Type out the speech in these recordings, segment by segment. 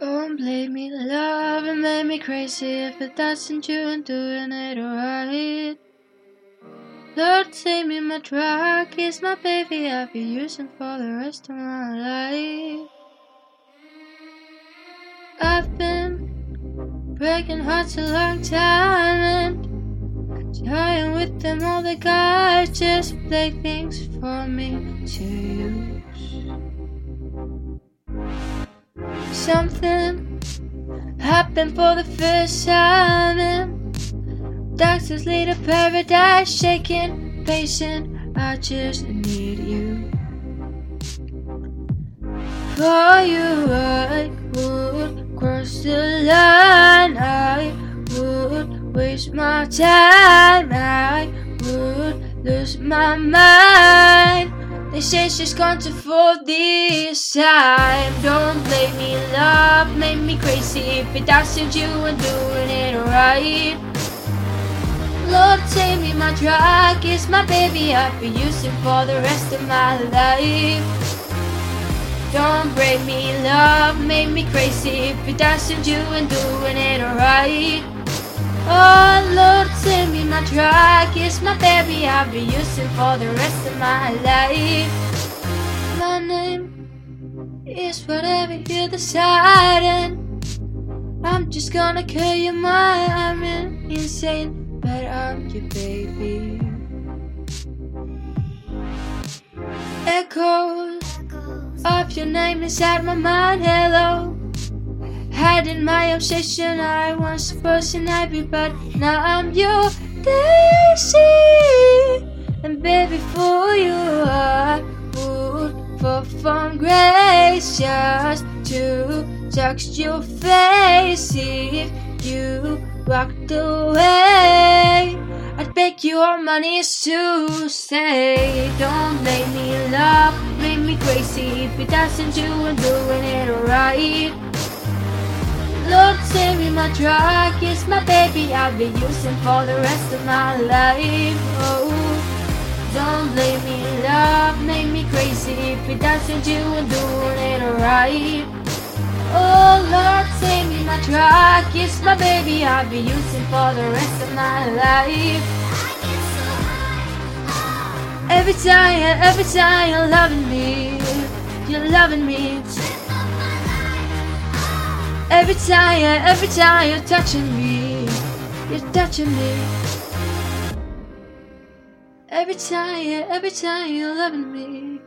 Don't blame me, love it made me crazy if it doesn't you and doing it alright. Lord, save me, my truck is my baby I'll be using for the rest of my life. I've been breaking hearts a long time and trying with them all the guys just play things for me to use. Something happened for the first time. And doctors lead a paradise shaking patient. I just need you. For you I would cross the line. I would waste my time. I would lose my mind. They say she's gone to fall this time. Don't love made me crazy. If it doesn't, you and doing it right. Lord, take me, my drug is my baby. I'll be using for the rest of my life. Don't break me, love made me crazy. If it doesn't, you and doing it right. Oh Lord, send me my truck, it's my baby I'll be using for the rest of my life. Is whatever you decide, and I'm just gonna kill your mind. I'm insane, but I'm your baby. Echoes of your name inside my mind, hello. Hiding my obsession, I was supposed to not be, but now I'm your Daisy. And baby, for you, I from grace just to touch your face if you walked away. I'd beg your money to stay. Don't make me, love make me crazy. If it doesn't, you and doing it right. Lord, save me, my truck is my baby I'll be using for the rest of my life. Oh, don't blame me, love made me crazy. If it doesn't, you and doing it right. Oh, Lord, save me, my truck is my baby I'll be using for the rest of my life. Every time, every time you're loving me, you're loving me. Every time, every time you're touching me, you're touching me. Every time, yeah, every time you're loving me.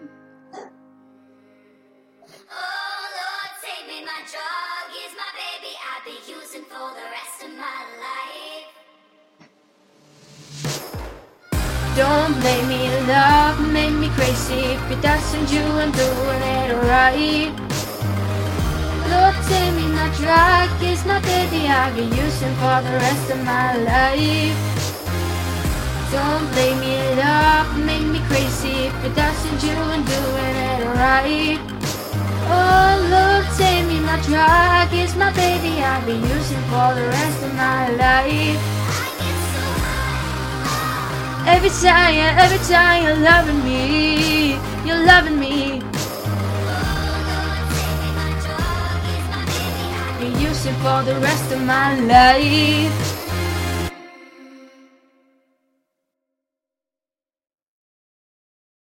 Oh Lord, save me, my drug is my baby. I'll be using for the rest of my life. Don't blame me, love made me crazy. If it doesn't, you and doing it right. Lord, save me, my drug is my baby. I'll be using for the rest of my life. Don't blame me, love make me crazy. It doesn't, you and doing it right. Oh Lord, save me, my drug is my baby. I'll be using for the rest of my life. Every time, every time you're loving me, you're loving me. Be using for the rest of my life.